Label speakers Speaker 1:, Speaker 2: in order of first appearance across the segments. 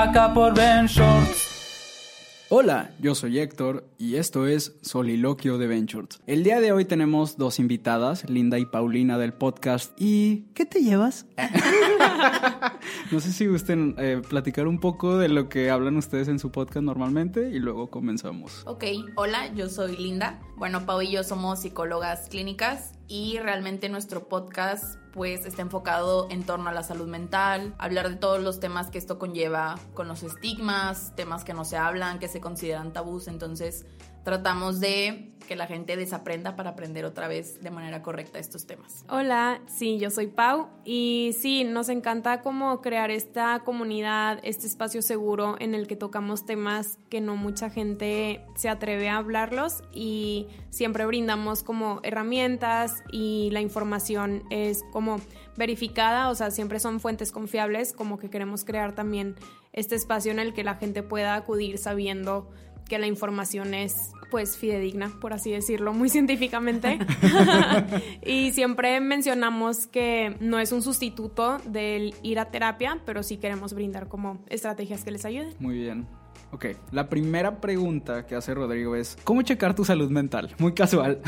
Speaker 1: acá por Ben Shorts.
Speaker 2: Hola, yo soy Héctor y esto es Soliloquio de Ventures. El día de hoy tenemos dos invitadas, Linda y Paulina del podcast. ¿Y qué te llevas? no sé si gusten eh, platicar un poco de lo que hablan ustedes en su podcast normalmente y luego comenzamos.
Speaker 3: Ok, hola, yo soy Linda. Bueno, Pau y yo somos psicólogas clínicas y realmente nuestro podcast pues está enfocado en torno a la salud mental, hablar de todos los temas que esto conlleva con los estigmas, temas que no se hablan, que se consideran tabús, entonces tratamos de que la gente desaprenda para aprender otra vez de manera correcta estos temas.
Speaker 4: Hola, sí, yo soy Pau y sí, nos encanta como crear esta comunidad, este espacio seguro en el que tocamos temas que no mucha gente se atreve a hablarlos y siempre brindamos como herramientas y la información es como verificada, o sea, siempre son fuentes confiables, como que queremos crear también este espacio en el que la gente pueda acudir sabiendo que la información es pues fidedigna, por así decirlo, muy científicamente. y siempre mencionamos que no es un sustituto del ir a terapia, pero sí queremos brindar como estrategias que les ayuden.
Speaker 2: Muy bien. Ok, la primera pregunta que hace Rodrigo es, ¿cómo checar tu salud mental? Muy casual.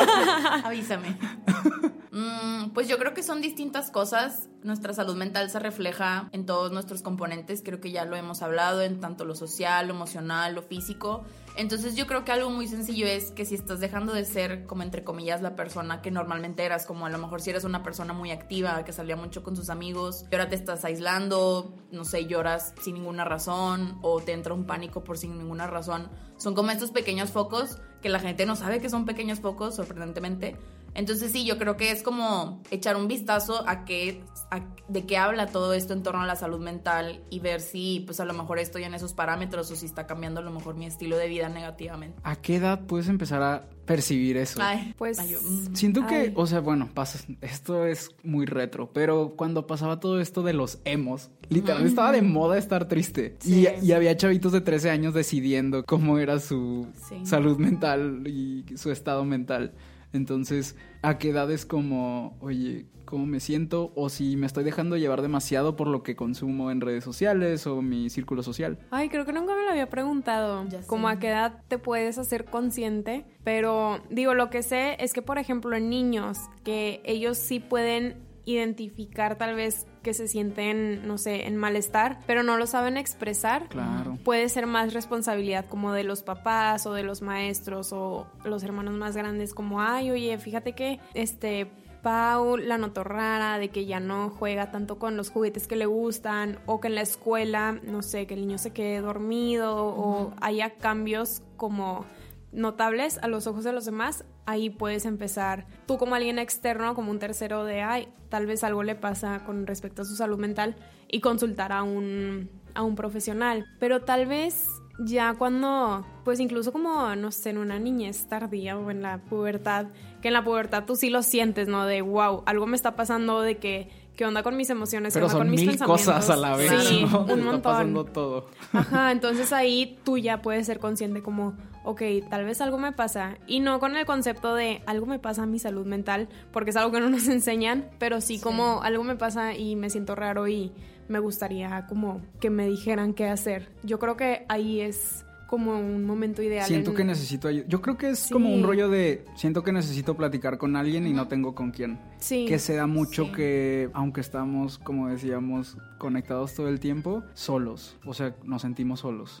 Speaker 3: Avísame. Mm, pues yo creo que son distintas cosas. Nuestra salud mental se refleja en todos nuestros componentes. Creo que ya lo hemos hablado en tanto lo social, lo emocional, lo físico. Entonces yo creo que algo muy sencillo es que si estás dejando de ser, como entre comillas, la persona que normalmente eras, como a lo mejor si eres una persona muy activa, que salía mucho con sus amigos, y ahora te estás aislando, no sé, lloras sin ninguna razón o te entra un pánico por sin ninguna razón. Son como estos pequeños focos que la gente no sabe que son pequeños focos, sorprendentemente. Entonces sí, yo creo que es como echar un vistazo a qué, a- de qué habla todo esto en torno a la salud mental y ver si pues a lo mejor estoy en esos parámetros o si está cambiando a lo mejor mi estilo de vida negativamente.
Speaker 2: ¿A qué edad puedes empezar a percibir eso?
Speaker 3: Ay,
Speaker 4: Pues-
Speaker 3: ay, yo, mm.
Speaker 2: Siento que,
Speaker 4: Ay.
Speaker 2: o sea, bueno, pasa, esto es muy retro, pero cuando pasaba todo esto de los emos, literal estaba de moda estar triste.
Speaker 3: Sí.
Speaker 2: Y, y había chavitos de 13 años decidiendo cómo era su
Speaker 3: Sí.
Speaker 2: salud mental y su estado mental. Entonces, ¿a qué edad es como, oye, cómo me siento? O si me estoy dejando llevar demasiado por lo que consumo en redes sociales o mi círculo social.
Speaker 4: Ay, creo que nunca me lo había preguntado. Como a qué edad te puedes hacer consciente. Pero digo, lo que sé es que, por ejemplo, en niños, que ellos sí pueden identificar tal vez que se sienten, no sé, en malestar, pero no lo saben expresar.
Speaker 2: Claro.
Speaker 4: Puede ser más responsabilidad como de los papás o de los maestros o los hermanos más grandes como, ay, oye, fíjate que este Pau la notó rara de que ya no juega tanto con los juguetes que le gustan o que en la escuela, no sé, que el niño se quede dormido o haya cambios como notables a los ojos de los demás, ahí puedes empezar tú como alguien externo, como un tercero de, ay, tal vez algo le pasa con respecto a su salud mental y consultar a un, a un profesional. Pero tal vez ya cuando, pues incluso como, no sé, en una niñez tardía o en la pubertad, que en la pubertad tú sí lo sientes, ¿no? De, wow, algo me está pasando, de que, ¿qué onda con mis emociones? ¿Qué
Speaker 2: Pero
Speaker 4: onda
Speaker 2: son
Speaker 4: con mis
Speaker 2: mil
Speaker 4: pensamientos?
Speaker 2: cosas a la vez,
Speaker 4: Sí,
Speaker 2: ¿no?
Speaker 4: un montón.
Speaker 2: Está pasando todo.
Speaker 4: Ajá, entonces ahí tú ya puedes ser consciente como, ok, tal vez algo me pasa. Y no con el concepto de algo me pasa a mi salud mental, porque es algo que no nos enseñan, pero sí, como algo me pasa y me siento raro y me gustaría como que me dijeran qué hacer. Yo creo que ahí es como un momento ideal.
Speaker 2: Siento
Speaker 4: en-
Speaker 2: que necesito ayuda. Yo creo que es
Speaker 4: Sí.
Speaker 2: como un rollo de siento que necesito platicar con alguien y no tengo con quién.
Speaker 4: Sí.
Speaker 2: Que se da mucho
Speaker 3: Sí.
Speaker 2: que, aunque estamos, como decíamos, conectados todo el tiempo, solos. O sea, nos sentimos solos.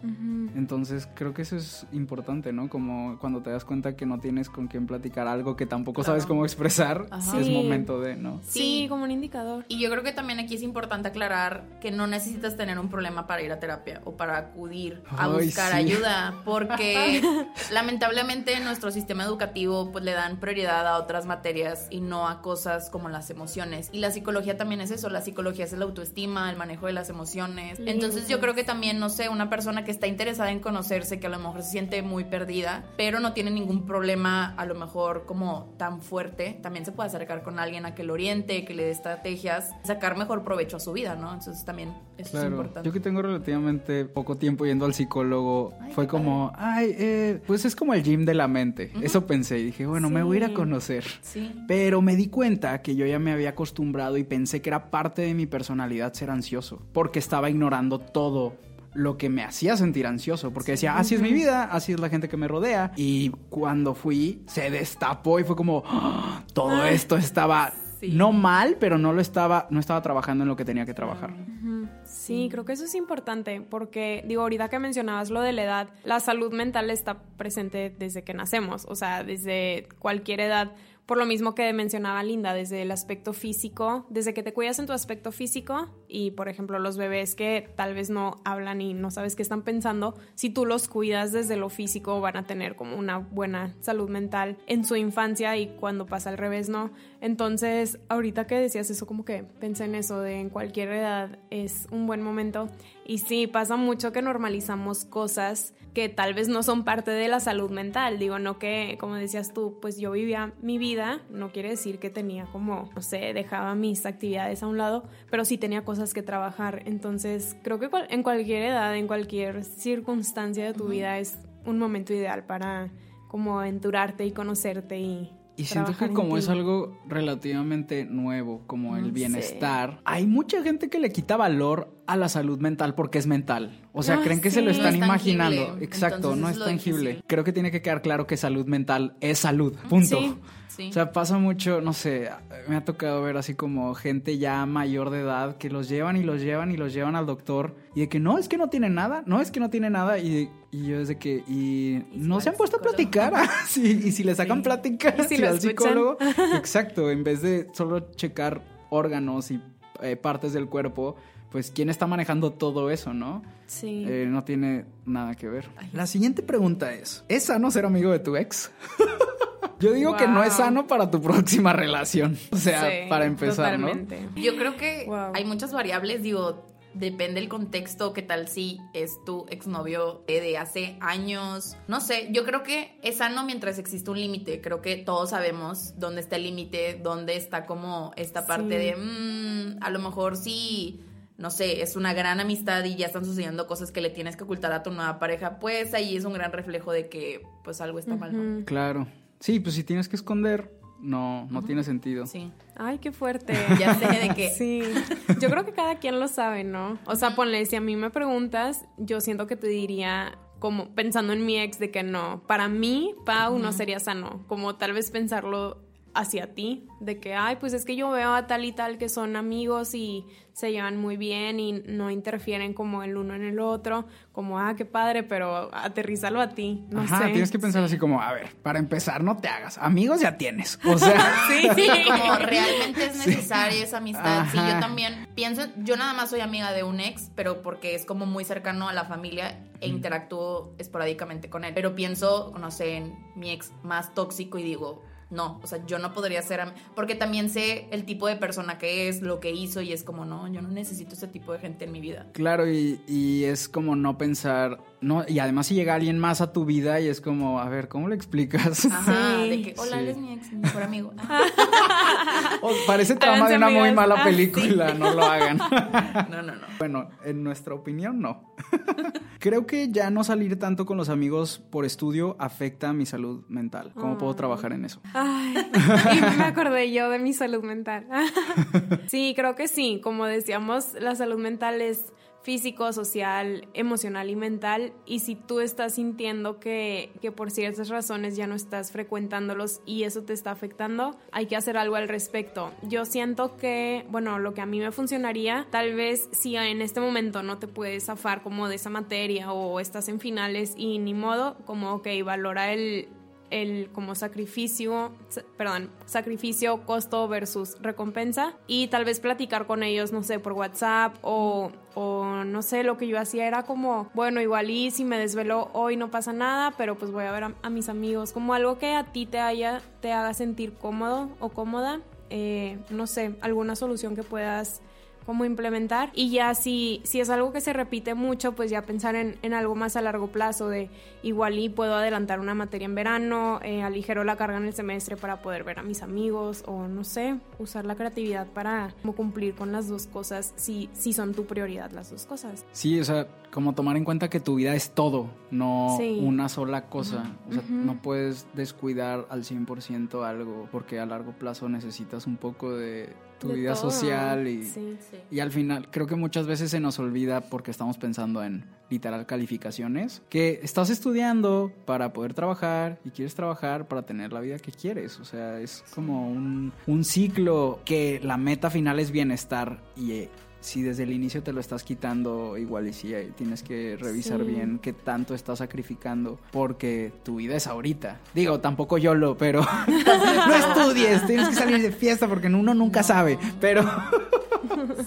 Speaker 2: Entonces, creo que eso es importante, ¿no? Como cuando te das cuenta que no tienes con quién platicar algo que tampoco sabes cómo expresar,
Speaker 3: Ajá.
Speaker 2: es
Speaker 4: Sí.
Speaker 2: momento de, ¿no?
Speaker 4: Sí,
Speaker 3: Sí.
Speaker 4: como un indicador.
Speaker 3: Y yo creo que también aquí es importante aclarar que no necesitas tener un problema para ir a terapia o para acudir a
Speaker 2: Ay,
Speaker 3: buscar
Speaker 2: sí.
Speaker 3: Ayuda, porque lamentablemente en nuestro sistema educativo pues le dan prioridad a otras materias y no a cosas como las emociones. Y la psicología también es eso, la psicología es la autoestima, el manejo de las emociones. Entonces yo creo que también, no sé, una persona que está interesada en conocerse, que a lo mejor se siente muy perdida, pero no tiene ningún problema a lo mejor como tan fuerte, también se puede acercar con alguien a que lo oriente, que le dé estrategias, sacar mejor provecho a su vida, ¿no? Entonces también eso es importante.
Speaker 2: yo que tengo relativamente poco tiempo yendo al psicólogo,
Speaker 3: Ay,
Speaker 2: fue como, ay, eh, pues es como el gym de la mente. Eso pensé y dije, bueno, me voy a ir a conocer.
Speaker 3: Sí.
Speaker 2: Pero me di cuenta que yo ya me había acostumbrado y pensé que era parte de mi personalidad ser ansioso, porque estaba ignorando todo lo que me hacía sentir ansioso, porque decía, así es mi vida, así es la gente que me rodea. Y cuando fui, se destapó y fue como, "Ah, todo esto estaba
Speaker 3: Sí.
Speaker 2: no mal, pero no lo estaba, no estaba trabajando en lo que tenía que trabajar.
Speaker 4: Sí, creo que eso es importante porque, digo, ahorita que mencionabas lo de la edad, la salud mental está presente desde que nacemos, o sea, desde cualquier edad. Por lo mismo que mencionaba Linda, desde el aspecto físico, desde que te cuidas en tu aspecto físico y, por ejemplo, los bebés que tal vez no hablan y no sabes qué están pensando, si tú los cuidas desde lo físico van a tener como una buena salud mental en su infancia y cuando pasa al revés, ¿no? Entonces, ahorita que decías eso, como que pensé en eso, de en cualquier edad es un buen momento. Y sí, pasa mucho que normalizamos cosas que tal vez no son parte de la salud mental. Digo, no que, como decías tú, pues yo vivía mi vida, no quiere decir que tenía como, no sé, dejaba mis actividades a un lado, pero sí tenía cosas que trabajar. Entonces, creo que en cualquier edad, en cualquier circunstancia de tu vida es un momento ideal para como aventurarte y conocerte y...
Speaker 2: Y siento que como
Speaker 4: ti.
Speaker 2: es algo relativamente nuevo, como el bienestar, hay mucha gente que le quita valor a la salud mental porque es mental. O sea,
Speaker 4: Ah,
Speaker 2: creen que se lo
Speaker 4: No
Speaker 2: están
Speaker 3: es
Speaker 2: imaginando. Exacto,
Speaker 3: entonces
Speaker 2: no
Speaker 3: es
Speaker 2: tangible.
Speaker 3: difícil.
Speaker 2: Creo que tiene que quedar claro que salud mental es salud. Punto.
Speaker 4: Sí.
Speaker 3: Sí.
Speaker 2: O sea, pasa mucho, no sé, me ha tocado ver así como gente ya mayor de edad que los llevan y los llevan y los llevan al doctor y de que no, es que no tiene nada, no, es que no tiene nada y, y yo desde que, y,
Speaker 3: si
Speaker 2: no se han puesto a platicar, y si le sacan plática
Speaker 4: Y si lo
Speaker 2: al psicólogo, exacto, en vez de solo checar órganos y eh, partes del cuerpo, pues quién está manejando todo eso, ¿no?
Speaker 4: Sí.
Speaker 2: Eh, no tiene nada que ver. La siguiente pregunta es, ¿es sano ser amigo de tu ex? Yo digo que no es sano para tu próxima relación. O sea,
Speaker 4: Sí,
Speaker 2: para empezar,
Speaker 4: totalmente.
Speaker 3: Yo creo que
Speaker 4: Wow.
Speaker 3: hay muchas variables, digo, depende el contexto, qué tal si es tu exnovio de hace años, no sé, yo creo que es sano mientras existe un límite, creo que todos sabemos dónde está el límite, dónde está como esta parte
Speaker 4: Sí.
Speaker 3: de, mm, a lo mejor sí, no sé, es una gran amistad y ya están sucediendo cosas que le tienes que ocultar a tu nueva pareja, pues ahí es un gran reflejo de que pues algo está mal, ¿no?
Speaker 2: Claro. Sí, pues si tienes que esconder, no, no tiene sentido.
Speaker 3: Sí.
Speaker 4: Ay, qué fuerte.
Speaker 3: Ya sé de que
Speaker 4: Sí, yo creo que cada quien lo sabe, ¿no? O sea, ponle, si a mí me preguntas, yo siento que te diría, como pensando en mi ex, de que no. Para mí, Pau no sería sano. Como tal vez pensarlo hacia ti, de que, ay, pues es que yo veo a tal y tal que son amigos y se llevan muy bien y no interfieren como el uno en el otro, como, ah, qué padre, pero aterrízalo a ti, no
Speaker 2: Ajá,
Speaker 4: sé.
Speaker 2: tienes que pensar así como, a ver, para empezar, no te hagas. Amigos ya tienes. O sea,
Speaker 4: Sí,
Speaker 3: Sí, como realmente es necesaria esa amistad. Sí,
Speaker 2: Ajá.
Speaker 3: yo también pienso, yo nada más soy amiga de un ex, pero porque es como muy cercano a la familia e interactúo esporádicamente con él. Pero pienso, no sé, en mi ex más tóxico y digo, no, o sea, yo no podría ser, porque también sé el tipo de persona que es, lo que hizo y es como, no, yo no necesito ese tipo de gente en mi vida.
Speaker 2: claro, y, y es como no pensar, no, y además si llega alguien más a tu vida y es como, a ver, ¿cómo le explicas?
Speaker 3: Ajá,
Speaker 4: Sí,
Speaker 3: de que, hola,
Speaker 2: sí.
Speaker 3: él es mi ex, mi mejor amigo.
Speaker 2: O parece trama de una muy mala
Speaker 4: Ah,
Speaker 2: película, no lo hagan.
Speaker 3: No, no, no.
Speaker 2: Bueno, en nuestra opinión, no. Creo que ya no salir tanto con los amigos por estudio afecta mi salud mental. ¿Cómo puedo trabajar en eso?
Speaker 4: Ay, y me acordé yo de mi salud mental. sí, creo que sí. Como decíamos, la salud mental es físico, social, emocional y mental. Y si tú estás sintiendo que, que por ciertas razones ya no estás frecuentándolos y eso te está afectando, hay que hacer algo al respecto. Yo siento que, bueno, lo que a mí me funcionaría, tal vez si en este momento no te puedes zafar como de esa materia o estás en finales y ni modo, como, ok, valora el, el como sacrificio, sa- perdón, sacrificio, costo versus recompensa. Y tal vez platicar con ellos, no sé, por WhatsApp o, o no sé, lo que yo hacía era como, bueno, igual y si me desvelo hoy no pasa nada, pero pues voy a ver a, a mis amigos, como algo que a ti te haya, te haga sentir cómodo o cómoda, eh, no sé, alguna solución que puedas cómo implementar y ya si, si es algo que se repite mucho, pues ya pensar en, en algo más a largo plazo de igual y puedo adelantar una materia en verano, eh, aligero la carga en el semestre para poder ver a mis amigos o no sé, usar la creatividad para como cumplir con las dos cosas si, si son tu prioridad las dos cosas.
Speaker 2: Sí, o sea, como tomar en cuenta que tu vida es todo, no
Speaker 4: Sí.
Speaker 2: una sola cosa. O sea, no puedes descuidar al 100% algo porque a largo plazo necesitas un poco de tu
Speaker 4: De
Speaker 2: vida
Speaker 4: todo.
Speaker 2: social y,
Speaker 4: Sí.
Speaker 2: y al final creo que muchas veces se nos olvida porque estamos pensando en literal calificaciones, que estás estudiando para poder trabajar y quieres trabajar para tener la vida que quieres. O sea, es como un, un ciclo que la meta final es bienestar y eh, si desde el inicio te lo estás quitando, igual y sí, eh, tienes que revisar
Speaker 4: Sí.
Speaker 2: bien qué tanto estás sacrificando porque tu vida es ahorita. Digo, tampoco yo lo, pero no estudies, tienes que salir de fiesta porque uno nunca sabe, pero...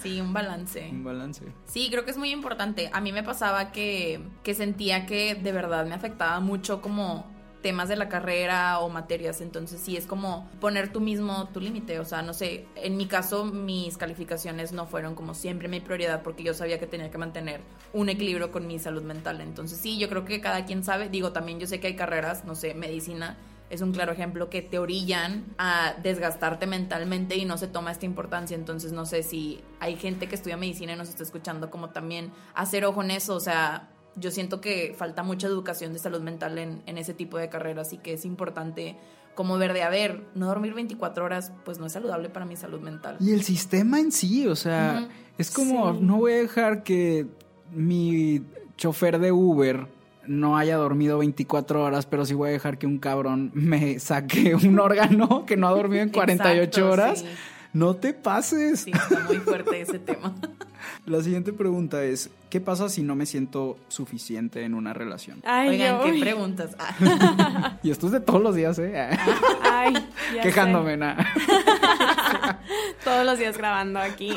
Speaker 3: Sí, un balance.
Speaker 2: Un balance.
Speaker 3: Sí, creo que es muy importante. A mí me pasaba que, que sentía que de verdad me afectaba mucho como temas de la carrera o materias, entonces sí es como poner tú mismo tu límite, o sea, no sé, en mi caso mis calificaciones no fueron como siempre mi prioridad porque yo sabía que tenía que mantener un equilibrio con mi salud mental, entonces sí, yo creo que cada quien sabe, digo, también yo sé que hay carreras, no sé, medicina es un claro ejemplo que te orillan a desgastarte mentalmente y no se toma esta importancia. Entonces no sé si hay gente que estudia medicina y nos está escuchando como también hacer ojo en eso. O sea, yo siento que falta mucha educación de salud mental en, en ese tipo de carreras y que es importante como ver de, a ver, no dormir 24 horas pues no es saludable para mi salud mental.
Speaker 2: Y el sistema en sí, o sea, es como,
Speaker 4: Sí.
Speaker 2: no voy a dejar que mi chofer de Uber no haya dormido 24 horas, pero sí voy a dejar que un cabrón me saque un órgano que no ha dormido en 48
Speaker 3: Exacto,
Speaker 2: horas.
Speaker 3: sí.
Speaker 2: No te pases.
Speaker 3: Sí, está muy fuerte ese tema.
Speaker 2: La siguiente pregunta es, ¿qué pasa si no me siento suficiente en una relación?
Speaker 4: Ay,
Speaker 3: Oigan,
Speaker 4: yo-
Speaker 3: ¿qué preguntas? Ah.
Speaker 2: Y esto es de todos los días, ¿eh?
Speaker 4: Ay, ya
Speaker 2: Quejándome, nada.
Speaker 4: Todos los días grabando aquí.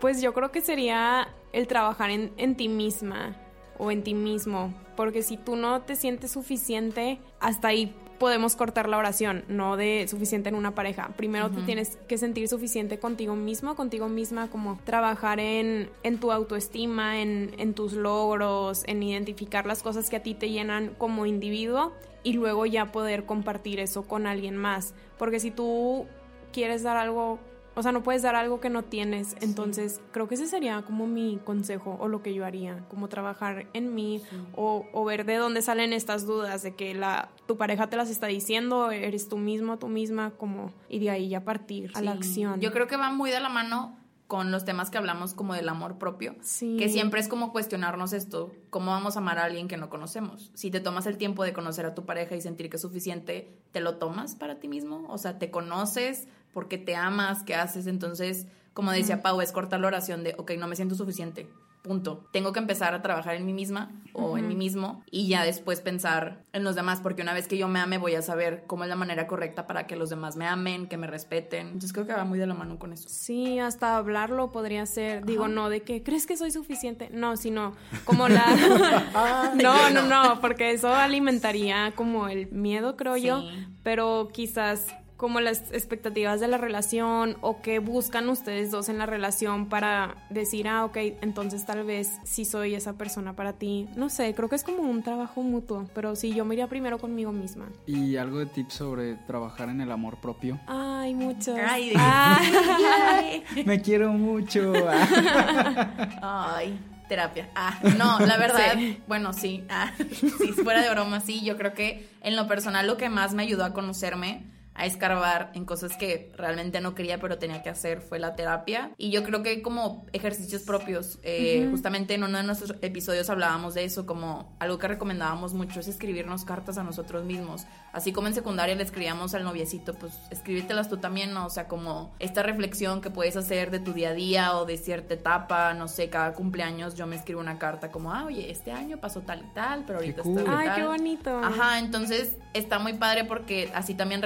Speaker 4: pues yo creo que sería el trabajar en, en ti misma o en ti mismo. Porque si tú no te sientes suficiente, hasta ahí podemos cortar la oración, no de suficiente en una pareja. Primero te tienes que sentir suficiente contigo mismo, contigo misma, como trabajar en, en tu autoestima, en, en tus logros, en identificar las cosas que a ti te llenan como individuo y luego ya poder compartir eso con alguien más. Porque si tú quieres dar algo, o sea, no puedes dar algo que no tienes. Entonces, creo que ese sería como mi consejo o lo que yo haría, como trabajar en mí o, o ver de dónde salen estas dudas de que la tu pareja te las está diciendo, eres tú mismo, tú misma, como y de ahí ya partir a la acción.
Speaker 3: Yo creo que va muy de la mano con los temas que hablamos como del amor propio,
Speaker 4: Sí.
Speaker 3: que siempre es como cuestionarnos esto, cómo vamos a amar a alguien que no conocemos. Si te tomas el tiempo de conocer a tu pareja y sentir que es suficiente, ¿te lo tomas para ti mismo? O sea, ¿te conoces porque te amas? ¿Qué haces? Entonces, como decía Pau, es cortar la oración de, ok, no me siento suficiente. Punto. Tengo que empezar a trabajar en mí misma o en mí mismo y ya después pensar en los demás, porque una vez que yo me ame voy a saber cómo es la manera correcta para que los demás me amen, que me respeten. Entonces creo que va muy de la mano con eso.
Speaker 4: Sí, hasta hablarlo podría ser, digo, no de que crees que soy suficiente, no, sino como la No, no, no, porque eso alimentaría como el miedo, creo yo, pero quizás como las expectativas de la relación o que buscan ustedes dos en la relación para decir, ah, ok, entonces tal vez sí soy esa persona para ti. No sé, creo que es como un trabajo mutuo, pero sí, yo me iría primero conmigo misma.
Speaker 2: Y algo de tips sobre trabajar en el amor propio.
Speaker 4: Ay, muchos.
Speaker 3: Ay.
Speaker 2: Me quiero mucho.
Speaker 3: Ay, terapia. Ah, no, la verdad, bueno, sí. Ah, sí, fuera de broma, sí. Yo creo que en lo personal lo que más me ayudó a conocerme, a escarbar en cosas que realmente no quería pero tenía que hacer fue la terapia. Y yo creo que como ejercicios propios, eh, justamente en uno de nuestros episodios hablábamos de eso, como algo que recomendábamos mucho es escribirnos cartas a nosotros mismos. Así como en secundaria le escribíamos al noviecito, pues escríbetelas tú también, ¿no? O sea, como esta reflexión que puedes hacer de tu día a día o de cierta etapa, no sé, cada cumpleaños yo me escribo una carta como, ah, oye, este año pasó tal y tal, pero ahorita
Speaker 2: cool.
Speaker 3: está
Speaker 4: Ay,
Speaker 3: tal.
Speaker 4: qué bonito.
Speaker 3: Ajá, entonces está muy padre porque así también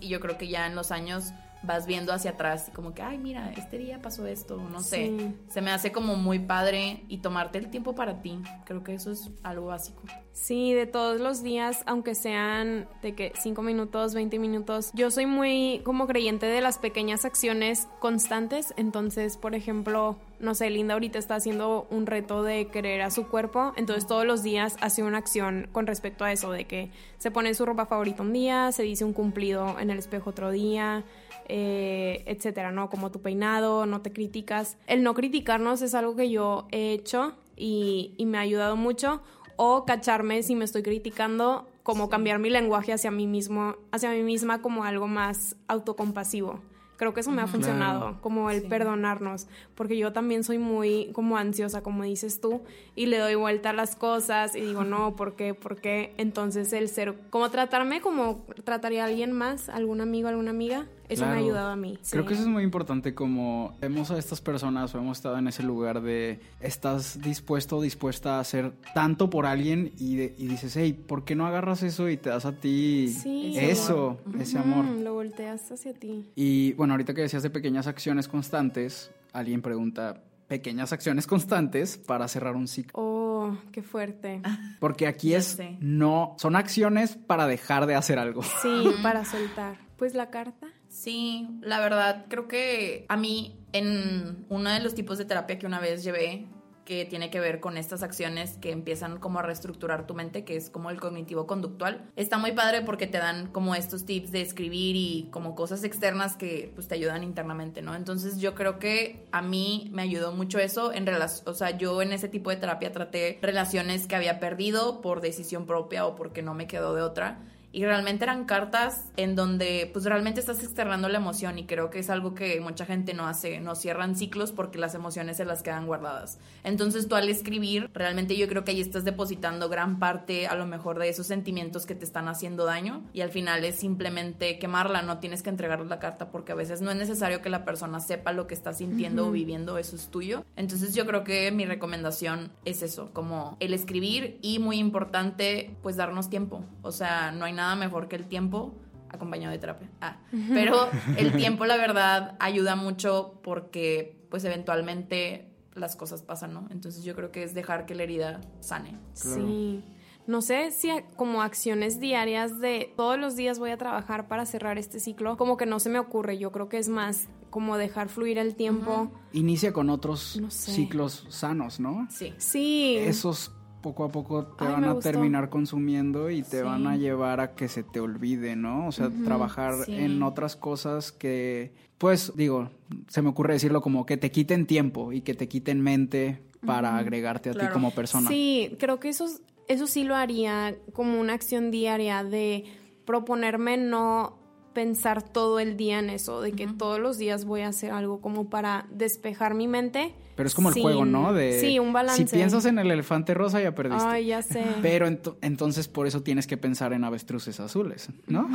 Speaker 3: y yo creo que ya en los años vas viendo hacia atrás y como que, ay, mira, este día pasó esto, no sé.
Speaker 4: Sí.
Speaker 3: Se me hace como muy padre y tomarte el tiempo para ti. Creo que eso es algo básico.
Speaker 4: Sí, de todos los días, aunque sean de que 5 minutos, 20 minutos, yo soy muy como creyente de las pequeñas acciones constantes. Entonces, por ejemplo, no sé, Linda ahorita está haciendo un reto de querer a su cuerpo. Entonces, todos los días hace una acción con respecto a eso, de que se pone su ropa favorita un día, se dice un cumplido en el espejo otro día. Eh, etcétera, ¿no? Como tu peinado, no te criticas. El no criticarnos es algo que yo he hecho y, y me ha ayudado mucho o cacharme si me estoy criticando, como cambiar mi lenguaje hacia mí mismo, hacia mí misma como algo más autocompasivo. Creo que eso me ha funcionado,
Speaker 2: Claro.
Speaker 4: como el perdonarnos, porque yo también soy muy como ansiosa, como dices tú, y le doy vuelta a las cosas y digo, no, ¿por qué? ¿Por qué? Entonces el ser, como tratarme como trataría a alguien más, algún amigo, alguna amiga, eso me ha ayudado a mí.
Speaker 2: Creo
Speaker 4: sí.
Speaker 2: que eso es muy importante como vemos a estas personas o hemos estado en ese lugar de estás dispuesto o dispuesta a hacer tanto por alguien y, de- y dices, hey, ¿por qué no agarras eso y te das a ti
Speaker 4: Sí.
Speaker 2: eso, ese amor?
Speaker 4: Mm, lo volteas hacia ti.
Speaker 2: Y bueno, ahorita que decías de pequeñas acciones constantes, alguien pregunta, pequeñas acciones constantes para cerrar un ciclo.
Speaker 4: Oh, qué fuerte.
Speaker 2: Porque aquí es, no, son acciones para dejar de hacer algo.
Speaker 4: Sí, para soltar. Pues la carta.
Speaker 3: Sí, la verdad, creo que a mí en uno de los tipos de terapia que una vez llevé, que tiene que ver con estas acciones que empiezan como a reestructurar tu mente, que es como el cognitivo conductual, está muy padre porque te dan como estos tips de escribir y como cosas externas que pues te ayudan internamente, ¿no? Entonces yo creo que a mí me ayudó mucho eso en relación, o sea, yo en ese tipo de terapia traté relaciones que había perdido por decisión propia o porque no me quedó de otra. Y realmente eran cartas en donde pues realmente estás externando la emoción y creo que es algo que mucha gente no hace, no cierran ciclos porque las emociones se las quedan guardadas. Entonces tú al escribir, realmente yo creo que ahí estás depositando gran parte a lo mejor de esos sentimientos que te están haciendo daño y al final es simplemente quemarla, no tienes que entregarle la carta porque a veces no es necesario que la persona sepa lo que está sintiendo o viviendo, eso es tuyo. Entonces yo creo que mi recomendación es eso, como el escribir y muy importante pues darnos tiempo, o sea, no hay nada mejor que el tiempo acompañado de terapia. Ah, pero el tiempo la verdad ayuda mucho porque pues eventualmente las cosas pasan, ¿no? Entonces yo creo que es dejar que la herida sane.
Speaker 4: Sí. No sé si como acciones diarias de todos los días voy a trabajar para cerrar este ciclo, como que no se me ocurre. Yo creo que es más como dejar fluir el tiempo.
Speaker 2: Inicia con otros
Speaker 4: No sé.
Speaker 2: ciclos sanos, ¿no?
Speaker 3: Sí.
Speaker 4: Sí.
Speaker 2: Esos poco a poco te
Speaker 4: Ay,
Speaker 2: van a
Speaker 4: gustó.
Speaker 2: terminar consumiendo y te
Speaker 3: Sí.
Speaker 2: van a llevar a que se te olvide, ¿no? O sea, trabajar
Speaker 3: sí.
Speaker 2: en otras cosas que, pues, digo, se me ocurre decirlo como que te quiten tiempo y que te quiten mente para agregarte a ti como persona.
Speaker 4: Sí, creo que eso, eso sí lo haría como una acción diaria de proponerme no pensar todo el día en eso, de que todos los días voy a hacer algo como para despejar mi mente.
Speaker 2: Pero es como el juego, ¿no? De
Speaker 4: sí, un balance.
Speaker 2: Si piensas en el elefante rosa ya perdiste.
Speaker 4: Ay, ya sé.
Speaker 2: Pero ento- entonces por eso tienes que pensar en avestruces azules, ¿no?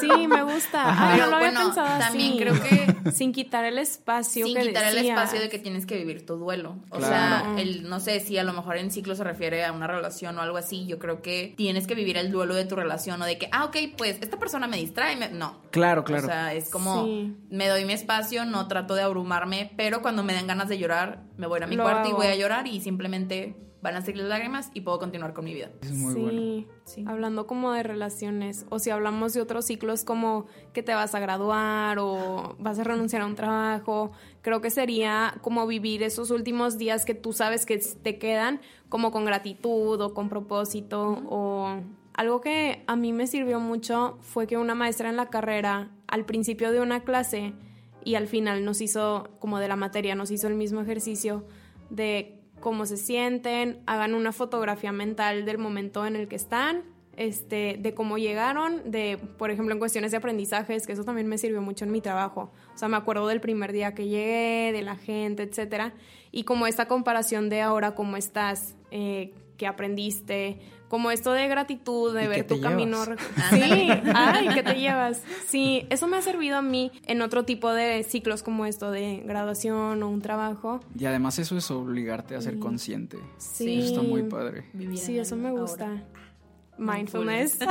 Speaker 4: Sí, me gusta.
Speaker 2: Ajá.
Speaker 4: Ay,
Speaker 3: Pero
Speaker 4: no lo había
Speaker 3: bueno,
Speaker 4: pensado
Speaker 3: también
Speaker 4: así.
Speaker 3: creo que-
Speaker 4: Sin quitar el espacio
Speaker 3: Sin
Speaker 4: que
Speaker 3: quitar el espacio de que tienes que vivir tu duelo. O
Speaker 2: Claro.
Speaker 3: sea, el, no sé si a lo mejor en ciclo se refiere a una relación o algo así. Yo creo que tienes que vivir el duelo de tu relación o de que, ah, ok, pues esta persona me distrae. me- No.
Speaker 2: Claro, claro.
Speaker 3: O sea, es como
Speaker 4: Sí.
Speaker 3: me doy mi espacio, no trato de abrumarme, pero cuando me dan ganas de llorar, me voy a mi
Speaker 4: Lo
Speaker 3: cuarto y voy a llorar y simplemente van a seguir las lágrimas y puedo continuar con mi vida.
Speaker 2: es muy
Speaker 4: sí.
Speaker 2: bueno.
Speaker 3: Sí.
Speaker 4: Hablando como de relaciones, o si hablamos de otros ciclos como que te vas a graduar o vas a renunciar a un trabajo, creo que sería como vivir esos últimos días que tú sabes que te quedan como con gratitud o con propósito o algo que a mí me sirvió mucho fue que una maestra en la carrera al principio de una clase y al final nos hizo como de la materia nos hizo el mismo ejercicio de cómo se sienten, hagan una fotografía mental del momento en el que están, este, de cómo llegaron, de, por ejemplo, en cuestiones de aprendizajes, que eso también me sirvió mucho en mi trabajo. O sea, me acuerdo del primer día que llegué, de la gente, etcétera, y como esta comparación de ahora, cómo estás, eh, qué aprendiste, como esto de gratitud, de
Speaker 2: ¿Y
Speaker 4: ver
Speaker 2: te
Speaker 4: tu camino.
Speaker 2: llevas?
Speaker 4: Sí, ay, ¿qué te llevas? Sí, eso me ha servido a mí en otro tipo de ciclos como esto de graduación o un trabajo.
Speaker 2: Y además eso es obligarte a ser consciente.
Speaker 4: Sí.
Speaker 2: Eso está muy padre.
Speaker 3: Vivir
Speaker 4: Sí, eso me
Speaker 3: ahora.
Speaker 4: Mindfulness.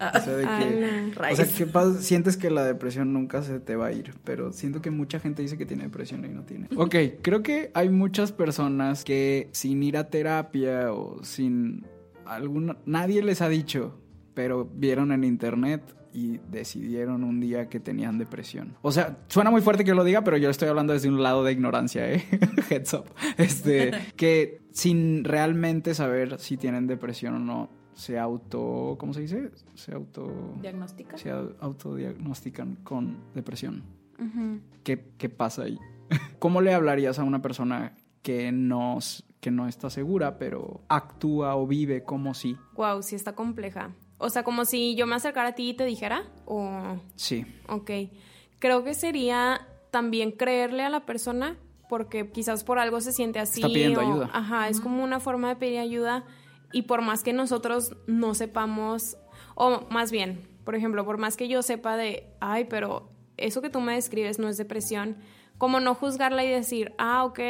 Speaker 2: O sea, de que, o sea. ¿qué pasa? sientes que la depresión nunca se te va a ir, pero siento que mucha gente dice que tiene depresión y no tiene. Ok, creo que hay muchas personas que sin ir a terapia o sin alguna, nadie les ha dicho, pero vieron en internet y decidieron un día que tenían depresión. O sea, suena muy fuerte que lo diga, pero yo estoy hablando desde un lado de ignorancia, ¿eh? Heads up. Este, que sin realmente saber si tienen depresión o no, se auto, ¿cómo se dice? Se auto
Speaker 3: ¿Diagnóstica?
Speaker 2: se au- autodiagnostican con depresión. ¿Qué, qué pasa ahí? ¿Cómo le hablarías a una persona que no, que no está segura, pero actúa o vive como si?
Speaker 4: Wow, sí está compleja. O sea, como si yo me acercara a ti y te dijera, o...
Speaker 2: Sí.
Speaker 4: Ok. Creo que sería también creerle a la persona, porque quizás por algo se siente así.
Speaker 2: Está pidiendo
Speaker 4: o-
Speaker 2: ayuda.
Speaker 4: Ajá, es como una forma de pedir ayuda. Y por más que nosotros no sepamos, o más bien, por ejemplo, por más que yo sepa de, ay, pero eso que tú me describes no es depresión, como no juzgarla y decir, ah, ok,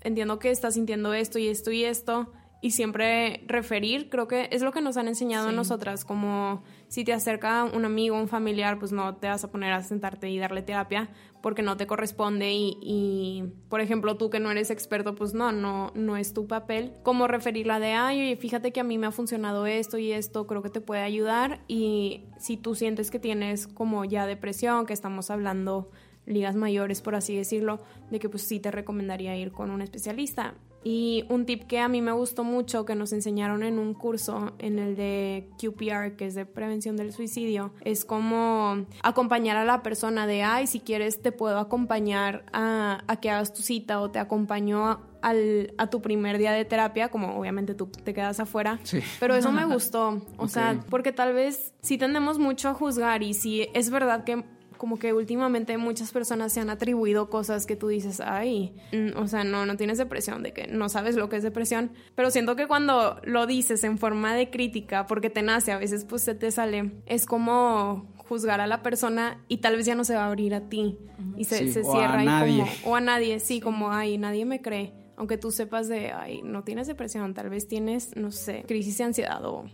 Speaker 4: entiendo que estás sintiendo esto y esto y esto, y siempre referir, creo que es lo que nos han enseñado a
Speaker 3: Sí.
Speaker 4: nosotras, como si te acerca un amigo, un familiar, pues no te vas a poner a sentarte y darle terapia porque no te corresponde y, y, por ejemplo, tú que no eres experto, pues no, no, no es tu papel. Como referirla de, ay, oye, fíjate que a mí me ha funcionado esto y esto, creo que te puede ayudar y si tú sientes que tienes como ya depresión, que estamos hablando ligas mayores, por así decirlo, de que pues sí te recomendaría ir con un especialista. Y un tip que a mí me gustó mucho, que nos enseñaron en un curso, en el de QPR, que es de prevención del suicidio, es como acompañar a la persona de, ay, si quieres te puedo acompañar a, a que hagas tu cita o te acompaño a, al- a tu primer día de terapia, como obviamente tú te quedas afuera.
Speaker 2: Sí.
Speaker 4: Pero eso me gustó, o sea, porque tal vez sí tendemos mucho a juzgar y si es verdad que como que últimamente muchas personas se han atribuido cosas que tú dices, ay, mm, o sea, no, no tienes depresión, de que no sabes lo que es depresión, pero siento que cuando lo dices en forma de crítica, porque te nace, a veces pues se te sale, es como juzgar a la persona y tal vez ya no se va a abrir a ti y se,
Speaker 2: Sí,
Speaker 4: se
Speaker 2: o a
Speaker 4: cierra y
Speaker 2: nadie.
Speaker 4: como, o a nadie, sí, como, ay, nadie me cree. Aunque tú sepas de, ay, no tienes depresión, tal vez tienes, no sé, crisis de ansiedad o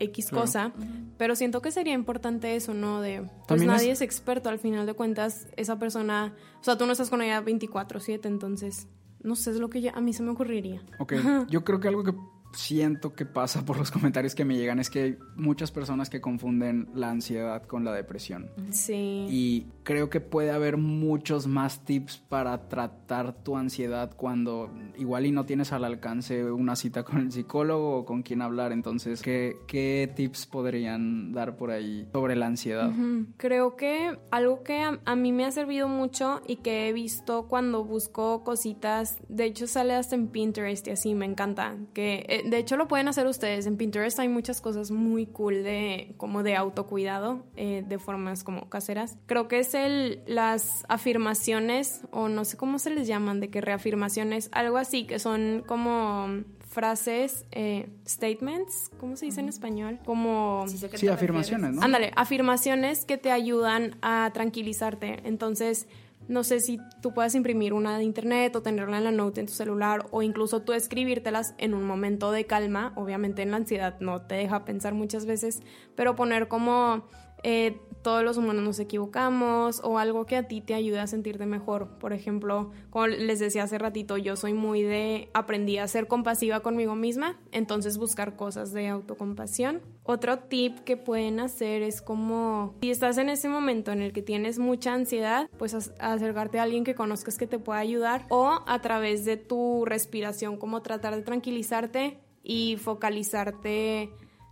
Speaker 4: X
Speaker 2: Claro.
Speaker 4: cosa, pero siento que sería importante eso, ¿no? De, pues
Speaker 2: También
Speaker 4: nadie
Speaker 2: es-
Speaker 4: es... experto, al final de cuentas, esa persona, o sea, tú no estás con ella 24/7, entonces, no sé, es lo que ya- a mí se me ocurriría.
Speaker 2: Ok, yo creo que algo que siento que pasa por los comentarios que me llegan es que hay muchas personas que confunden la ansiedad con la depresión.
Speaker 4: Sí.
Speaker 2: Y creo que puede haber muchos más tips para tratar tu ansiedad cuando igual y no tienes al alcance una cita con el psicólogo o con quien hablar. Entonces, ¿qué, qué tips podrían dar por ahí sobre la ansiedad?
Speaker 4: Creo que algo que a, a mí me ha servido mucho y que he visto cuando busco cositas, de hecho sale hasta en Pinterest y así, me encanta. Que eh, de hecho lo pueden hacer ustedes. En Pinterest hay muchas cosas muy cool de como de autocuidado, eh, de formas como caseras. Creo que es el las afirmaciones o no sé cómo se les llaman, de que reafirmaciones, algo así que son como frases, eh, statements, ¿cómo se dice en español? Como
Speaker 3: Sí,
Speaker 2: afirmaciones,
Speaker 3: refieres.
Speaker 2: ¿no?
Speaker 4: Ándale, afirmaciones que te ayudan a tranquilizarte. Entonces, no sé si tú puedes imprimir una de internet o tenerla en la note en tu celular o incluso tú escribírtelas en un momento de calma. Obviamente en la ansiedad no te deja pensar muchas veces, pero poner como eh, todos los humanos nos equivocamos o algo que a ti te ayude a sentirte mejor. Por ejemplo, como les decía hace ratito, yo soy muy de aprendí a ser compasiva conmigo misma, entonces buscar cosas de autocompasión. Otro tip que pueden hacer es como si estás en ese momento en el que tienes mucha ansiedad, pues ac- acercarte a alguien que conozcas que te pueda ayudar o a través de tu respiración como tratar de tranquilizarte y focalizarte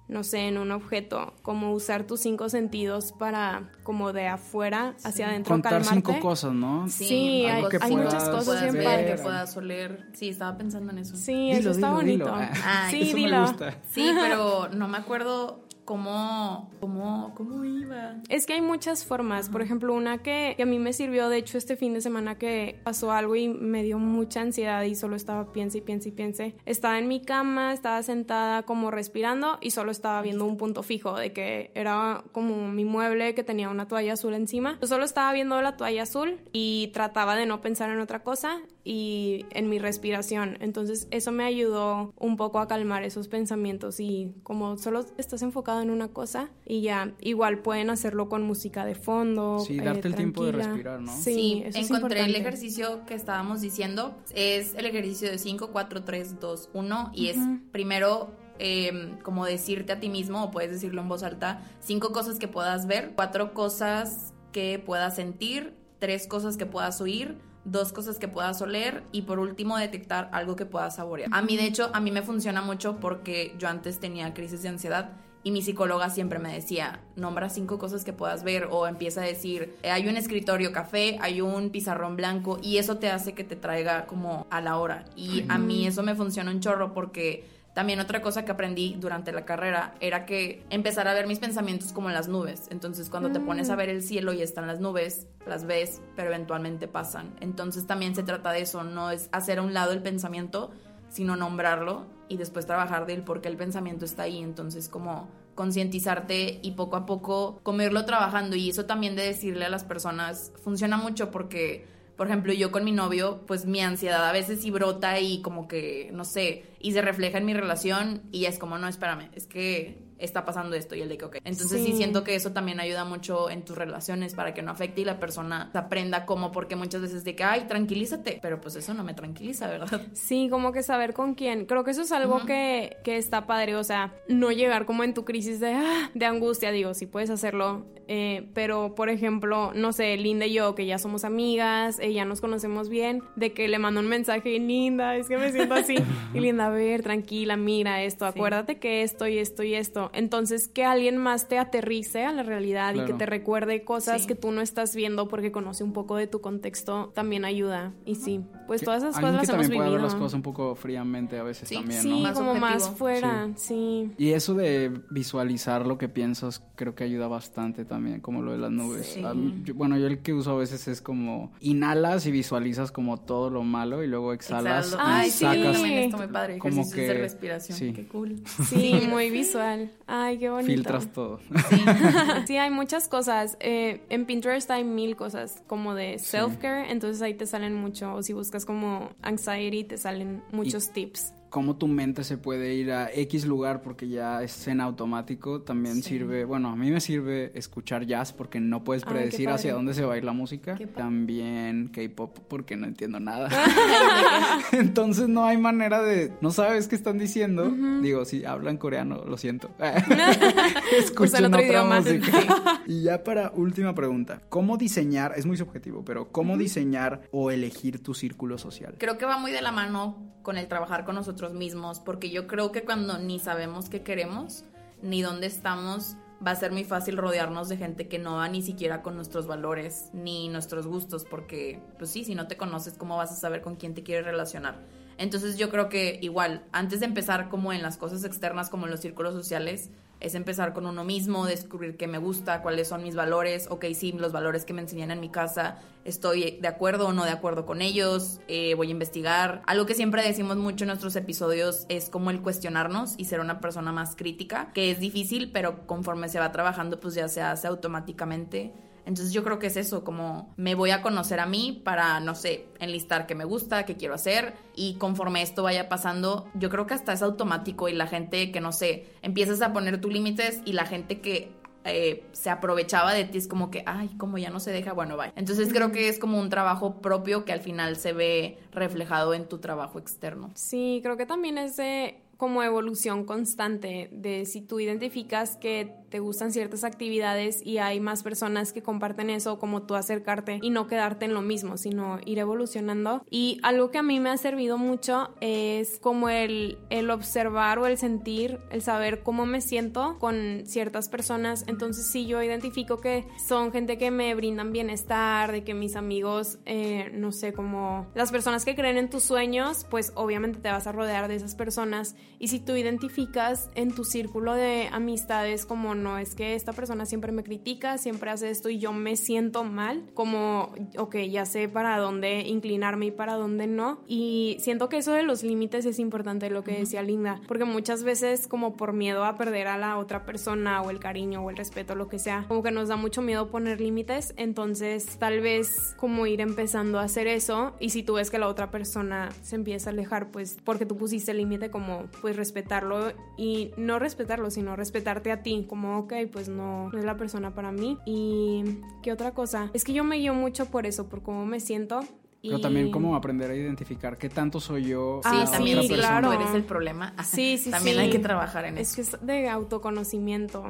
Speaker 4: no sé, en un objeto, como usar tus cinco sentidos para, como de afuera hacia adentro,
Speaker 2: Contar
Speaker 4: calmarte.
Speaker 2: cinco cosas, ¿no?
Speaker 4: Sí,
Speaker 2: Algo
Speaker 4: hay-
Speaker 2: que
Speaker 4: hay muchas cosas bien
Speaker 2: ver.
Speaker 4: padres.
Speaker 3: que puedas oler. Sí, estaba pensando en eso.
Speaker 4: Sí,
Speaker 2: Dilo,
Speaker 4: eso está
Speaker 2: dilo,
Speaker 4: bonito.
Speaker 2: dilo.
Speaker 3: Ay,
Speaker 4: sí,
Speaker 2: eso me
Speaker 4: dilo.
Speaker 2: gusta.
Speaker 3: Sí, pero no me acuerdo cómo, cómo, cómo iba.
Speaker 4: Es que hay muchas formas. Por ejemplo, una que, que a mí me sirvió, de hecho, este fin de semana que pasó algo y me dio mucha ansiedad y solo estaba piense y piense y piense. Estaba en mi cama, estaba sentada como respirando y solo estaba viendo un punto fijo de que era como mi mueble que tenía una toalla azul encima. Yo solo estaba viendo la toalla azul y trataba de no pensar en otra cosa y en mi respiración. Entonces eso me ayudó un poco a calmar esos pensamientos y como solo estás enfocado en una cosa y ya igual pueden hacerlo con música de fondo.
Speaker 2: Sí,
Speaker 4: eh,
Speaker 2: darte el tiempo de respirar, ¿no?
Speaker 4: Sí,
Speaker 3: Sí,
Speaker 4: eso es
Speaker 3: encontré el ejercicio que estábamos diciendo. Es el ejercicio de 5, 4, 3, 2, 1. Y es primero eh, como decirte a ti mismo, o puedes decirlo en voz alta, cinco cosas que puedas ver, cuatro cosas que puedas sentir, tres cosas que puedas oír, dos cosas que puedas oler y por último detectar algo que puedas saborear. A mí de hecho, a mí me funciona mucho porque yo antes tenía crisis de ansiedad y mi psicóloga siempre me decía, nombra cinco cosas que puedas ver o empieza a decir, "Eh, hay un escritorio café, hay un pizarrón blanco y eso te hace que te traiga como a la hora. Y a mí eso me funciona un chorro porque también otra cosa que aprendí durante la carrera era que empezar a ver mis pensamientos como las nubes. Entonces cuando te pones a ver el cielo y están las nubes, las ves, pero eventualmente pasan. Entonces también se trata de eso, no es hacer a un lado el pensamiento, sino nombrarlo y después trabajar de él porque el pensamiento está ahí. Entonces como concientizarte y poco a poco comerlo trabajando y eso también de decirle a las personas funciona mucho porque por ejemplo, yo con mi novio, pues mi ansiedad a veces sí brota y como que, no sé, y se refleja en mi relación y es como, no, espérame, es que está pasando esto y él de que, ok. Entonces sí.
Speaker 4: Sí.
Speaker 3: siento que eso también ayuda mucho en tus relaciones para que no afecte y la persona aprenda cómo, porque muchas veces de que, ay, tranquilízate, pero pues eso no me tranquiliza, ¿verdad?
Speaker 4: Sí, como que saber con quién. Creo que eso es algo que, que está padre, o sea, no llegar como en tu crisis de, ah, de angustia, digo, si puedes hacerlo, eh, pero por ejemplo, no sé, Linda y yo, que ya somos amigas, eh, ya nos conocemos bien, de que le mando un mensaje, Linda, es que me siento así, y Linda, a ver, tranquila, mira esto, acuérdate que esto y esto y esto. Entonces, que alguien más te aterrice a la realidad y que
Speaker 2: Claro.
Speaker 4: te recuerde cosas
Speaker 3: Sí.
Speaker 4: que tú no estás viendo porque conoce un poco de tu contexto, también ayuda. Y sí, pues
Speaker 2: Que
Speaker 4: todas esas cosas
Speaker 2: que
Speaker 4: las hemos
Speaker 2: también pueda
Speaker 4: vivido.
Speaker 2: ver las cosas un poco fríamente a veces
Speaker 3: Sí,
Speaker 2: también,
Speaker 4: Sí,
Speaker 2: ¿no?
Speaker 3: Más
Speaker 4: como más
Speaker 3: objetivo.
Speaker 4: fuera, sí.
Speaker 2: Y eso de visualizar lo que piensas creo que ayuda bastante también, como lo de las nubes.
Speaker 3: Sí.
Speaker 2: A mí- yo- bueno, yo el que uso a veces es como inhalas y visualizas como todo lo malo y luego exhalas
Speaker 3: Exhalando.
Speaker 2: y
Speaker 4: Ay,
Speaker 3: Ay, sí,
Speaker 2: sacas
Speaker 3: está muy padre.
Speaker 2: como
Speaker 3: Ejercicios de
Speaker 2: que-
Speaker 3: respiración.
Speaker 2: sí.
Speaker 3: Qué cool.
Speaker 4: Sí, muy visual. Ay, qué bonito.
Speaker 2: filtras todo.
Speaker 4: Sí, hay muchas cosas. Eh, en Pinterest hay mil cosas como de self-care, entonces ahí te salen mucho. O si buscas como anxiety, te salen muchos tips.
Speaker 2: Cómo tu mente se puede ir a X lugar porque ya es en automático, también sirve, bueno, a mí me sirve escuchar jazz porque no puedes predecir hacia dónde se va a ir la música. También K-pop porque no entiendo nada. Entonces no hay manera de, no sabes qué están diciendo. Digo, si hablan coreano, lo siento. Escuchen
Speaker 4: otro
Speaker 2: otra
Speaker 4: idioma.
Speaker 2: música. Y ya para última pregunta, ¿cómo diseñar, es muy subjetivo, pero cómo diseñar o elegir tu círculo social?
Speaker 3: Creo que va muy de la mano con el trabajar con nosotros mismos, porque yo creo que cuando ni sabemos qué queremos, ni dónde estamos, va a ser muy fácil rodearnos de gente que no va ni siquiera con nuestros valores ni nuestros gustos, porque, pues sí, si no te conoces, ¿cómo vas a saber con quién te quieres relacionar? Entonces yo creo que igual, antes de empezar como en las cosas externas, como en los círculos sociales, es empezar con uno mismo, descubrir qué me gusta, cuáles son mis valores, ok, sí, los valores que me enseñan en mi casa, estoy de acuerdo o no de acuerdo con ellos, eh, voy a investigar. Algo que siempre decimos mucho en nuestros episodios es como el cuestionarnos y ser una persona más crítica, que es difícil, pero conforme se va trabajando, pues ya se hace automáticamente. Entonces yo creo que es eso, como me voy a conocer a mí para, no sé, enlistar qué me gusta, qué quiero hacer y conforme esto vaya pasando, yo creo que hasta es automático y la gente que, no sé, empiezas a poner tus límites y la gente que eh, se aprovechaba de ti es como que, ay, como ya no se deja, bueno, bye. Entonces creo que es como un trabajo propio que al final se ve reflejado en tu trabajo externo.
Speaker 4: Sí, creo que también es de como evolución constante de si tú identificas que te gustan ciertas actividades y hay más personas que comparten eso, como tú acercarte y no quedarte en lo mismo, sino ir evolucionando. Y algo que a mí me ha servido mucho es como el, el observar o el sentir, el saber cómo me siento con ciertas personas. Entonces, si yo identifico que son gente que me brindan bienestar, de que mis amigos, eh, no sé, como las personas que creen en tus sueños, pues obviamente te vas a rodear de esas personas. Y si tú identificas en tu círculo de amistades como no es que esta persona siempre me critica, siempre hace esto y yo me siento mal, como, ok, ya sé para dónde inclinarme y para dónde no. Y siento que eso de los límites es importante, lo que decía Linda, porque muchas veces como por miedo a perder a la otra persona o el cariño o el respeto, lo que sea, como que nos da mucho miedo poner límites, entonces tal vez como ir empezando a hacer eso y si tú ves que la otra persona se empieza a alejar, pues porque tú pusiste el límite como pues respetarlo y no respetarlo, sino respetarte a ti, como ok, pues no, no es la persona para mí. Y qué otra cosa, es que yo me guío mucho por eso, por cómo me siento.
Speaker 2: Pero
Speaker 4: y-
Speaker 2: también como aprender a identificar qué tanto soy yo.
Speaker 3: Sí,
Speaker 4: Ah,
Speaker 2: a
Speaker 3: también
Speaker 2: otra
Speaker 4: sí,
Speaker 2: persona.
Speaker 4: claro.
Speaker 3: eres el problema.
Speaker 4: Sí, sí,
Speaker 3: También
Speaker 4: sí.
Speaker 3: hay que trabajar en
Speaker 4: Es
Speaker 3: eso.
Speaker 4: que es de autoconocimiento.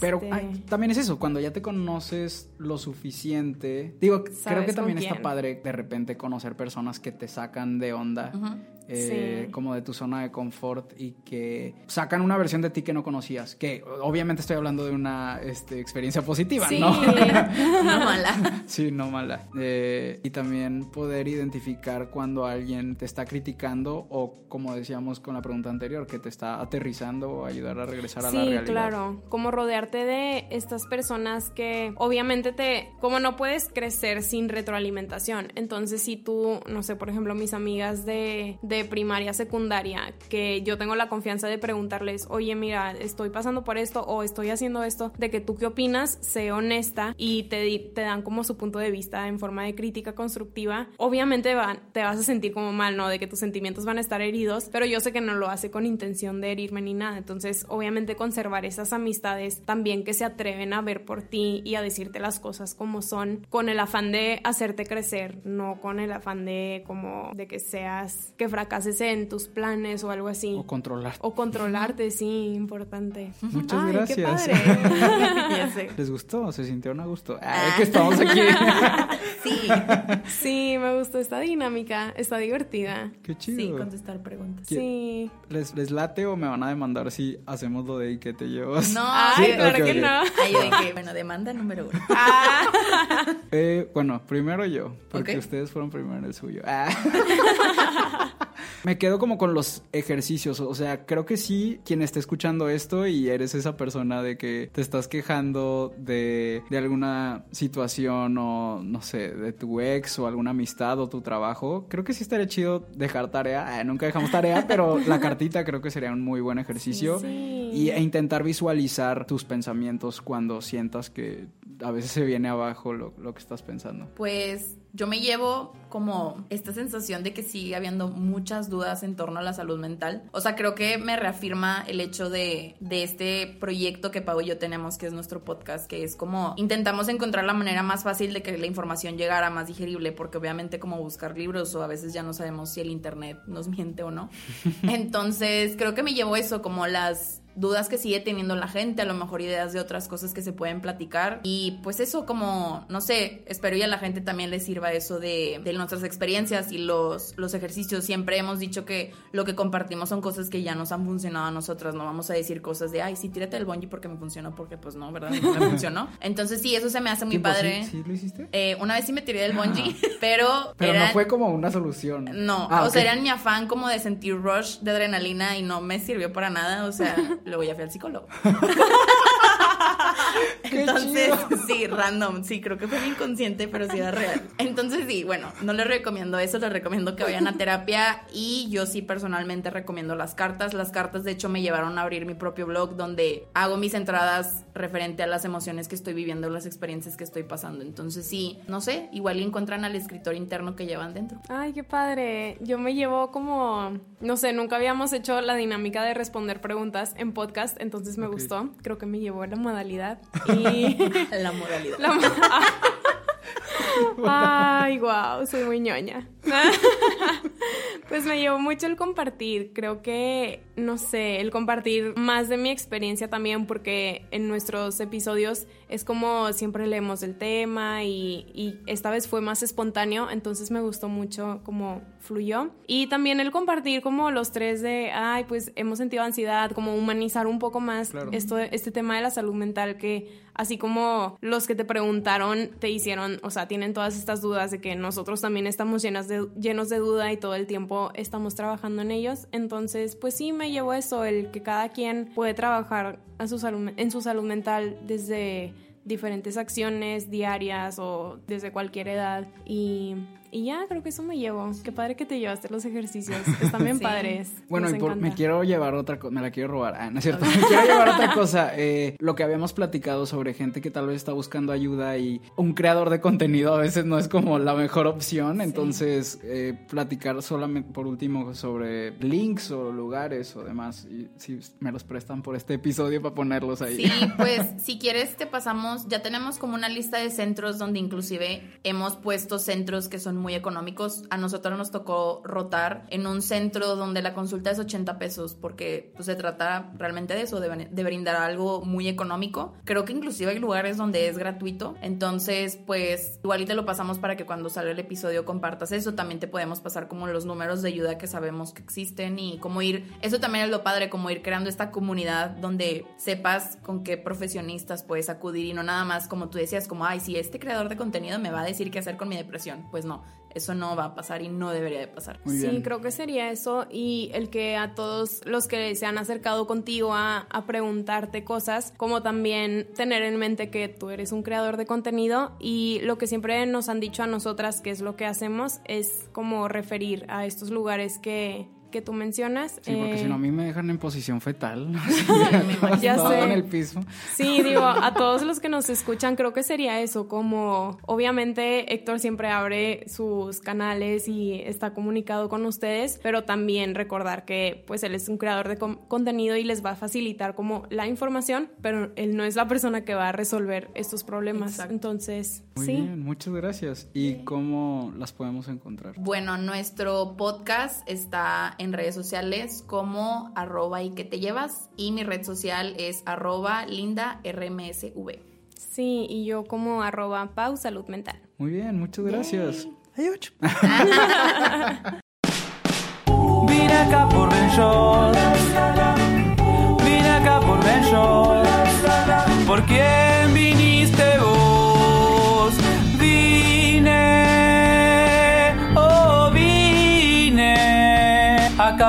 Speaker 2: Pero
Speaker 4: este,
Speaker 2: ay, también es eso, cuando ya te conoces lo suficiente. Digo, creo que también está padre de repente conocer personas que te sacan de onda, eh,
Speaker 4: Sí.
Speaker 2: como de tu zona de confort y que sacan una versión de ti que no conocías. Que obviamente estoy hablando de una este, experiencia positiva,
Speaker 4: Sí.
Speaker 2: ¿no?
Speaker 3: No mala.
Speaker 2: Sí, no mala. Eh, y también poder identificar cuando alguien te está criticando o, como decíamos con la pregunta anterior, que te está aterrizando o ayudar a regresar a la
Speaker 4: Sí,
Speaker 2: realidad.
Speaker 4: claro, como rodearte de estas personas que obviamente te, como no puedes crecer sin retroalimentación, entonces si tú, no sé, por ejemplo, mis amigas de, de primaria, secundaria, que yo tengo la confianza de preguntarles, oye, mira, estoy pasando por esto o estoy haciendo esto, de que tú qué opinas, sé honesta y te, te dan como su punto de vista en forma de crítica constructiva, obviamente van, te vas a sentir como mal, ¿no? De que tus sentimientos van a estar heridos, pero yo sé que no lo hace con intención de herirme ni nada, entonces obviamente conservar esas amistades también que se atreven a ver por ti y a decirte las cosas como son, con el afán de hacerte crecer, no con el afán de como de que seas, que fracases en tus planes o algo así.
Speaker 2: O controlar.
Speaker 4: O controlarte, sí, importante.
Speaker 2: Muchas
Speaker 4: Ay, qué
Speaker 2: gracias.
Speaker 4: padre.
Speaker 3: Ya sé.
Speaker 2: ¿Les gustó? ¿Se sintieron a gusto? Ay, que estamos aquí.
Speaker 3: Sí,
Speaker 4: Sí, me gustó esta dinámica, está divertida.
Speaker 2: Qué chido.
Speaker 3: sí, contestar preguntas.
Speaker 4: Sí.
Speaker 2: ¿Les, ¿Les late o me van a demandar si hacemos lo de ¿y qué te llevas?
Speaker 3: No,
Speaker 4: Ay,
Speaker 2: Sí,
Speaker 4: claro
Speaker 2: ok,
Speaker 4: que
Speaker 2: ok.
Speaker 4: no.
Speaker 3: Ay, que, bueno, demanda número uno.
Speaker 2: Eh, bueno, primero yo, porque ustedes fueron primero en el suyo. Ah. Me quedo como con los ejercicios, o sea, creo que sí, quien esté escuchando esto y eres esa persona de que te estás quejando de, de alguna situación o, no sé, de tu ex o alguna amistad o tu trabajo, creo que sí estaría chido dejar tarea. Ah, nunca dejamos tarea, pero la cartita creo que sería un muy buen ejercicio.
Speaker 4: Sí.
Speaker 2: Y, e intentar visualizar tus pensamientos cuando sientas que a veces se viene abajo lo, lo que estás pensando.
Speaker 3: Pues yo me llevo como esta sensación de que sigue habiendo muchas dudas en torno a la salud mental. O sea, creo que me reafirma el hecho de, de este proyecto que Pau y yo tenemos, que es nuestro podcast, que es como intentamos encontrar la manera más fácil de que la información llegara más digerible, porque obviamente como buscar libros o a veces ya no sabemos si el internet nos miente o no. Entonces, creo que me llevo eso, como las dudas que sigue teniendo la gente, a lo mejor ideas de otras cosas que se pueden platicar. Y pues eso como, no sé, espero y a la gente también le sirva eso de, de nuestras experiencias y los, los ejercicios. Siempre hemos dicho que lo que compartimos son cosas que ya nos han funcionado a nosotras, no vamos a decir cosas de, ay, sí, tírate el bungee porque me funcionó, porque pues no, ¿verdad? No me funcionó. Entonces sí, eso se me hace muy
Speaker 2: ¿Tipo,
Speaker 3: padre.
Speaker 2: ¿Sí, sí lo hiciste?
Speaker 3: Eh, una vez sí me tiré del bungee, pero...
Speaker 2: Pero no fue como una solución.
Speaker 3: no,
Speaker 2: Ah,
Speaker 3: o sea, era mi afán como de sentir rush de adrenalina y no me sirvió para nada, o sea, luego ya fui al psicólogo. Entonces, sí, random, sí, creo que fue inconsciente, pero sí era real. Entonces, sí, bueno, no les recomiendo eso, les recomiendo que vayan a terapia y yo sí personalmente recomiendo las cartas. Las cartas, de hecho, me llevaron a abrir mi propio blog donde hago mis entradas referente a las emociones que estoy viviendo, las experiencias que estoy pasando. Entonces, sí, no sé, igual encuentran al escritor interno que llevan dentro.
Speaker 4: Ay, qué padre. Yo me llevo como, no sé, nunca habíamos hecho la dinámica de responder preguntas en podcast, entonces me gustó. Creo que me llevó la modalidad. Y
Speaker 3: La moralidad.
Speaker 4: la mo- Ay, wow, soy muy ñoña. Pues me llevó mucho el compartir. Creo que, no sé, el compartir más de mi experiencia también, porque en nuestros episodios es como siempre leemos el tema y, y esta vez fue más espontáneo, entonces me gustó mucho cómo fluyó. Y también el compartir como los tres de, ay, pues hemos sentido ansiedad, como humanizar un poco más esto, este tema de la salud mental que así como los que te preguntaron te hicieron, o sea, tienen todas estas dudas de que nosotros también estamos de, llenos de duda y todo el tiempo estamos trabajando en ellos. Entonces, pues sí, me llevó eso, el que cada quien puede trabajar a su salud, en su salud mental desde diferentes acciones diarias o desde cualquier edad y y ya, creo que eso me llevo. Qué padre que te llevaste los ejercicios. Están bien padres.
Speaker 2: Bueno,
Speaker 4: Nos
Speaker 2: y por- me quiero llevar otra cosa, me la quiero robar. Ah, no es cierto. Me quiero llevar otra cosa. Eh, lo que habíamos platicado sobre gente que tal vez está buscando ayuda y un creador de contenido a veces no es como la mejor opción. Entonces, eh, platicar solamente por último sobre links o lugares o demás. Y si me los prestan por este episodio para ponerlos ahí.
Speaker 3: Sí, pues si quieres te pasamos, ya tenemos como una lista de centros donde inclusive hemos puesto centros que son muy económicos. A nosotros nos tocó rotar en un centro donde la consulta es 80 pesos porque pues, se trata realmente de eso, de, de brindar algo muy económico. Creo que inclusive hay lugares donde es gratuito. Entonces, pues igual y te lo pasamos para que cuando salga el episodio compartas eso. También te podemos pasar como los números de ayuda que sabemos que existen y cómo ir, eso también es lo padre, como ir creando esta comunidad donde sepas con qué profesionistas puedes acudir y no nada más como tú decías, como, ay, si este creador de contenido me va a decir qué hacer con mi depresión. Pues no, eso no va a pasar y no debería de pasar.
Speaker 2: Muy
Speaker 4: sí,
Speaker 2: bien.
Speaker 4: creo que sería eso y el que a todos los que se han acercado contigo a, a preguntarte cosas, como también tener en mente que tú eres un creador de contenido y lo que siempre nos han dicho a nosotras que es lo que hacemos es como referir a estos lugares que, que tú mencionas.
Speaker 2: Sí, porque
Speaker 4: Eh,
Speaker 2: si no a mí me dejan en posición fetal.
Speaker 4: Ya sé.
Speaker 2: en el piso.
Speaker 4: Sí, digo, a todos los que nos escuchan creo que sería eso, como obviamente Héctor siempre abre sus canales y está comunicado con ustedes, pero también recordar que pues él es un creador de con- contenido y les va a facilitar como la información, pero él no es la persona que va a resolver estos problemas.
Speaker 3: Exacto.
Speaker 4: Entonces,
Speaker 2: Muy
Speaker 4: sí.
Speaker 2: bien, muchas gracias. ¿Y cómo las podemos encontrar?
Speaker 3: Bueno, nuestro podcast está en redes sociales como arroba y que te llevas y mi red social es arroba linda rmsv.
Speaker 4: Sí, y yo como arroba pau salud mental.
Speaker 2: Muy bien, muchas gracias. Adiós.
Speaker 1: Vine acá por Ben. Vine acá por Ben. ¿Por quién